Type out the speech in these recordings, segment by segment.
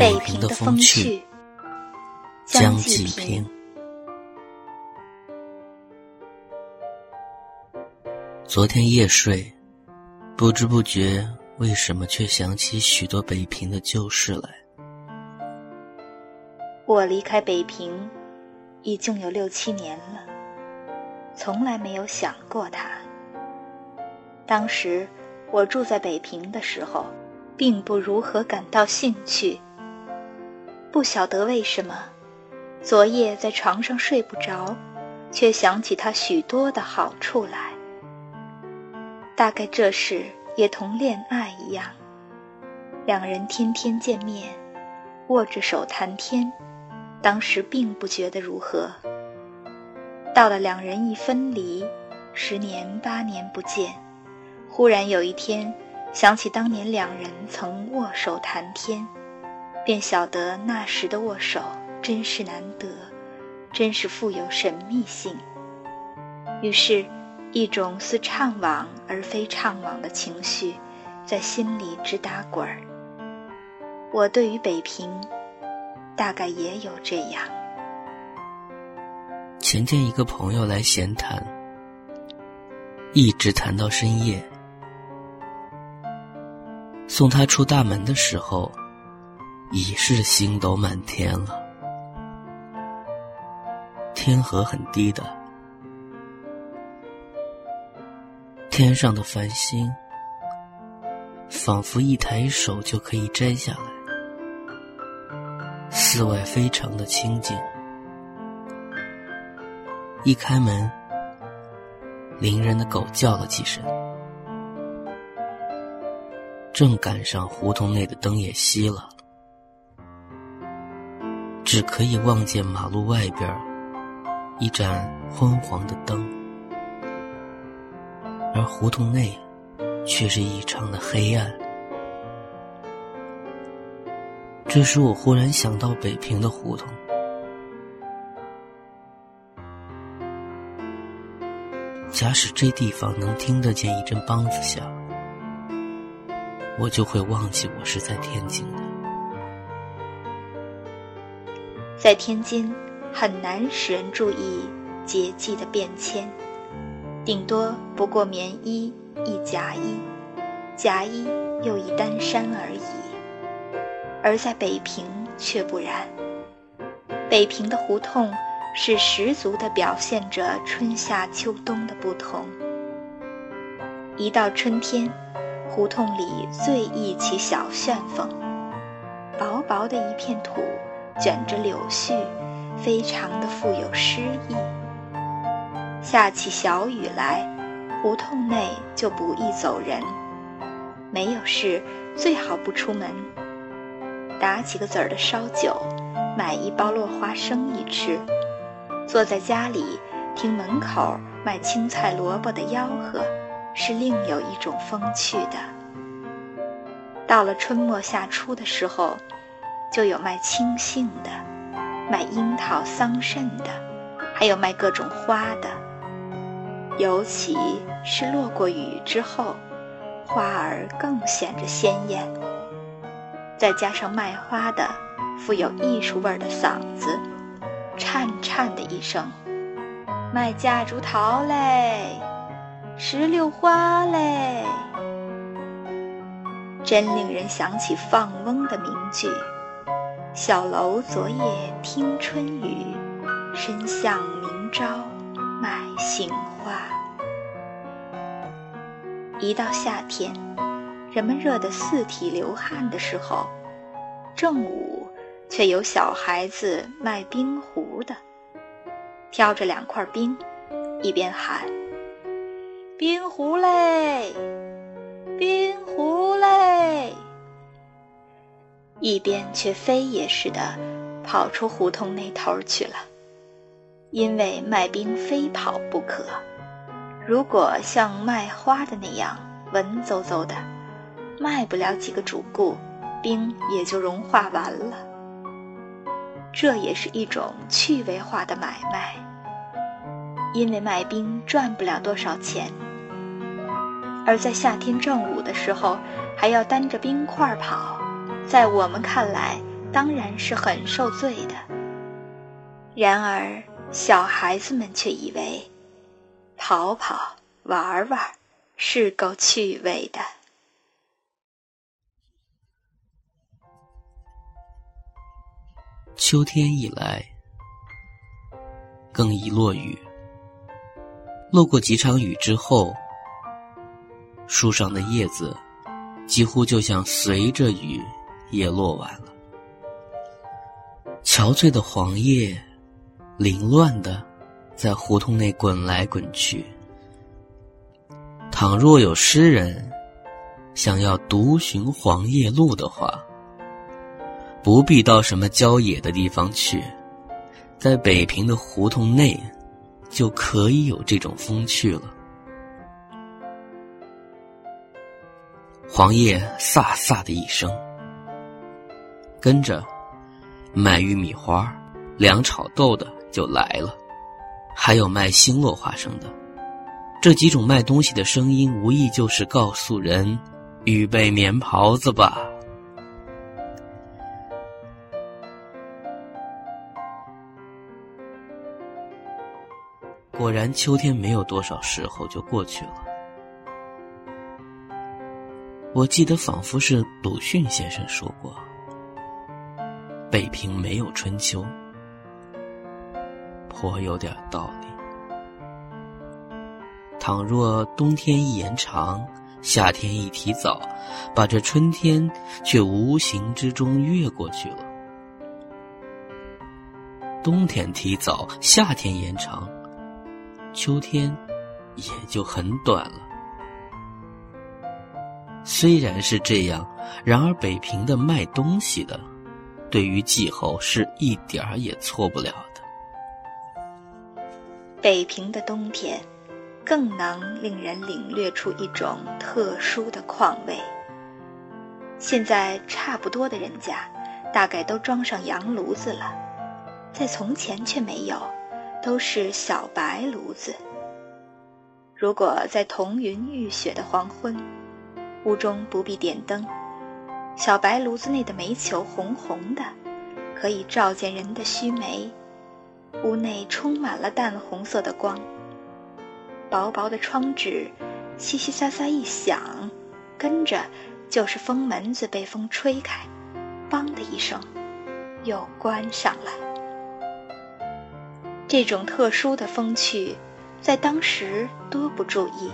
北平的风趣，江继平。昨天夜睡，不知不觉，为什么却想起许多北平的旧事来？我离开北平，已经有六七年了，从来没有想过他。当时我住在北平的时候，并不如何感到兴趣。不晓得为什么，昨夜在床上睡不着，却想起他许多的好处来。大概这事也同恋爱一样，两人天天见面，握着手谈天，当时并不觉得如何。到了两人一分离，十年八年不见，忽然有一天想起当年两人曾握手谈天。便晓得那时的握手真是难得，真是富有神秘性。于是，一种似怅惘而非怅惘的情绪，在心里直打滚儿。我对于北平，大概也有这样。前天一个朋友来闲谈，一直谈到深夜。送他出大门的时候。已是星斗满天了，天河很低的，天上的繁星仿佛一抬手就可以摘下来。寺外非常的清静，一开门，邻人的狗叫了几声，正赶上胡同内的灯也熄了。只可以望见马路外边一盏昏黄的灯，而胡同内却是异常的黑暗。这时，我忽然想到北平的胡同，假使这地方能听得见一阵梆子响，我就会忘记我是在天津的。在天津，很难使人注意节气的变迁，顶多不过棉衣一夹衣，夹衣又一单衫而已。而在北平却不然，北平的胡同是十足地表现着春夏秋冬的不同。一到春天，胡同里最易起小旋风，薄薄的一片土。卷着柳絮，非常的富有诗意。下起小雨来，胡同内就不易走人。没有事，最好不出门。打几个子儿的烧酒，买一包落花生一吃，坐在家里听门口卖青菜萝卜的吆喝，是另有一种风趣的。到了春末夏初的时候。就有卖青杏的，卖樱桃、桑葚的，还有卖各种花的。尤其是落过雨之后，花儿更显着鲜艳。再加上卖花的，富有艺术味的嗓子，颤颤的一声：“卖夹竹桃嘞，石榴花嘞。”真令人想起放翁的名句。小楼昨夜听春雨，深巷明朝卖杏花。一到夏天，人们热得四体流汗的时候，正午却有小孩子卖冰壶的，挑着两块冰，一边喊：“冰壶嘞，冰一边却飞也似的跑出胡同那头去了，因为卖冰非跑不可。如果像卖花的那样文绉绉的，卖不了几个主顾，冰也就融化完了。这也是一种趣味化的买卖，因为卖冰赚不了多少钱，而在夏天正午的时候，还要担着冰块跑。在我们看来，当然是很受罪的。然而，小孩子们却以为，跑跑玩玩是够趣味的。秋天一来，更易落雨。落过几场雨之后，树上的叶子几乎就像随着雨也落完了。憔悴的黄叶，凌乱的在胡同内滚来滚去。倘若有诗人想要独寻黄叶路的话，不必到什么郊野的地方去，在北平的胡同内。就可以有这种风趣了。黄叶飒飒的一声，跟着卖玉米花、凉炒豆的就来了，还有卖星落花生的。这几种卖东西的声音，无疑就是告诉人：预备棉袍子吧。果然，秋天没有多少时候就过去了。我记得仿佛是鲁迅先生说过：“北平没有春秋。”颇有点道理。倘若冬天一延长，夏天一提早，把这春天却无形之中越过去了。冬天提早，夏天延长。秋天也就很短了。虽然是这样，然而北平的卖东西的，对于季候是一点儿也错不了的。北平的冬天，更能令人领略出一种特殊的况味。现在差不多的人家，大概都装上洋炉子了，在从前却没有。都是小白炉子。如果在彤云浴雪的黄昏，屋中不必点灯，小白炉子内的煤球红红的，可以照见人的须眉。屋内充满了淡红色的光。薄薄的窗纸，淅淅沙沙一响，跟着就是风门子被风吹开，梆的一声，又关上了。这种特殊的风趣，在当时多不注意，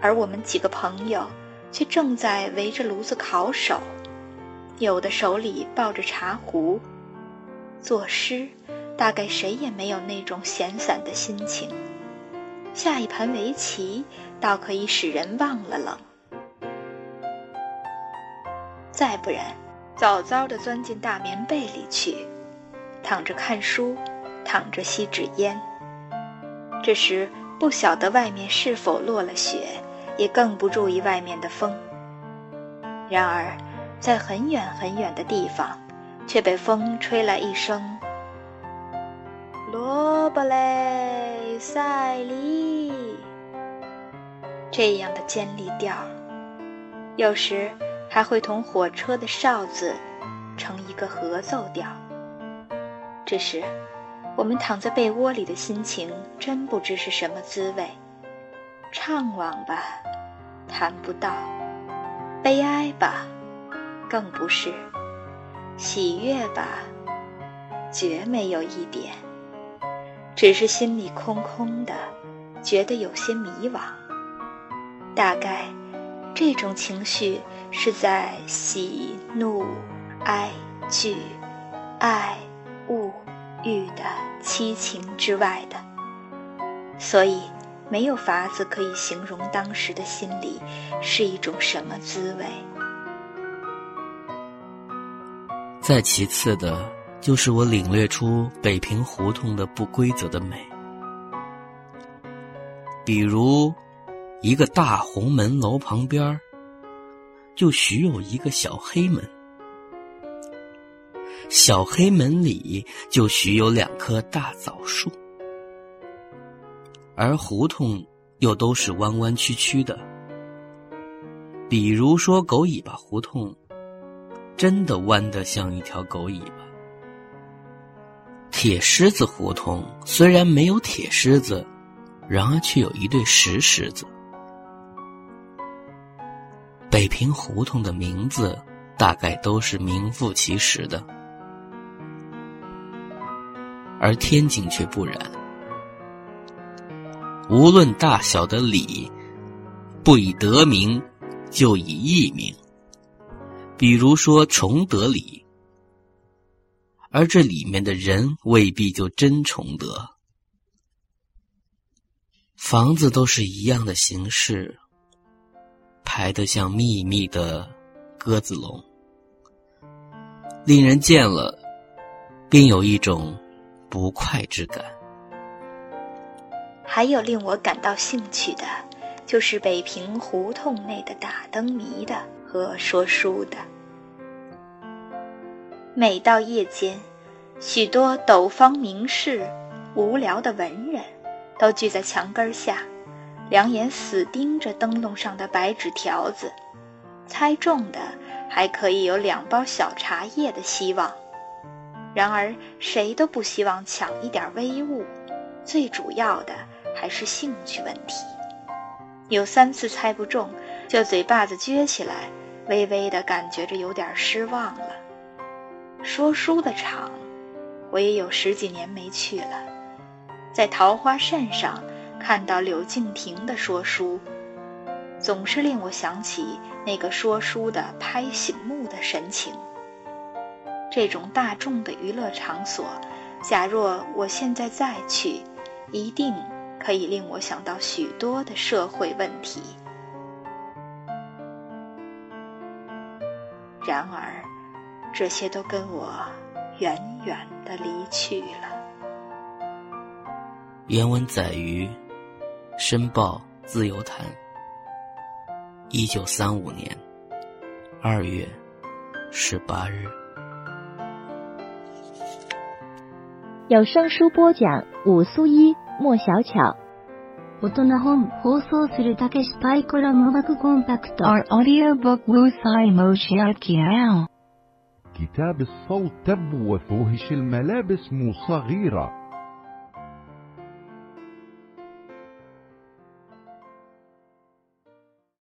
而我们几个朋友却正在围着炉子烤手，有的手里抱着茶壶。作诗，大概谁也没有那种闲散的心情。下一盘围棋，倒可以使人忘了冷。再不然，早早的钻进大棉被里去，躺着看书。躺着吸纸烟，这时不晓得外面是否落了雪，也更不注意外面的风。然而，在很远很远的地方，却被风吹来一声“罗伯雷塞利”这样的尖利调，有时还会同火车的哨子成一个合奏调。这时。我们躺在被窝里的心情，真不知是什么滋味。怅惘吧，谈不到；悲哀吧，更不是；喜悦吧，绝没有一点。只是心里空空的，觉得有些迷惘。大概，这种情绪是在喜怒哀惧爱恶。欲的七情之外的，所以没有法子可以形容当时的心里是一种什么滋味。再其次的，就是我领略出北平胡同的不规则的美，比如一个大红门楼旁边就许有一个小黑门。小黑门里就许有两棵大枣树，而胡同又都是弯弯曲曲的。比如说狗尾巴胡同，真的弯得像一条狗尾巴。铁狮子胡同虽然没有铁狮子，然而却有一对石狮子。北平胡同的名字大概都是名副其实的，而天津却不然。无论大小的礼，不以得名，就以艺名。比如说崇德礼，而这里面的人未必就真崇德。房子都是一样的形式。排得像密密的鸽子笼，令人见了，便有一种不快之感。还有令我感到兴趣的，就是北平胡同内的打灯谜的和说书的。每到夜间，许多斗方名士、无聊的文人，都聚在墙根下。两眼死盯着灯笼上的白纸条子，猜中的还可以有两包小茶叶的希望。然而谁都不希望抢一点微物，最主要的还是兴趣问题。有三次猜不中，就嘴巴子撅起来，微微的感觉着有点失望了。说书的场，我也有十几年没去了，在桃花扇上。看到柳敬亭的说书，总是令我想起那个说书的拍醒目的神情。这种大众的娱乐场所，假若我现在再去，一定可以令我想到许多的社会问题。然而，这些都跟我远远的离去了。原文载于。《申报自由谈》，一九三五年二月十八日。有声书播讲：武苏一、莫小巧。大人本放送するたけしパイコラムバクコンパクト。Our audiobook will say motion. كتاب الصوت تبوث الملابس مو صغيره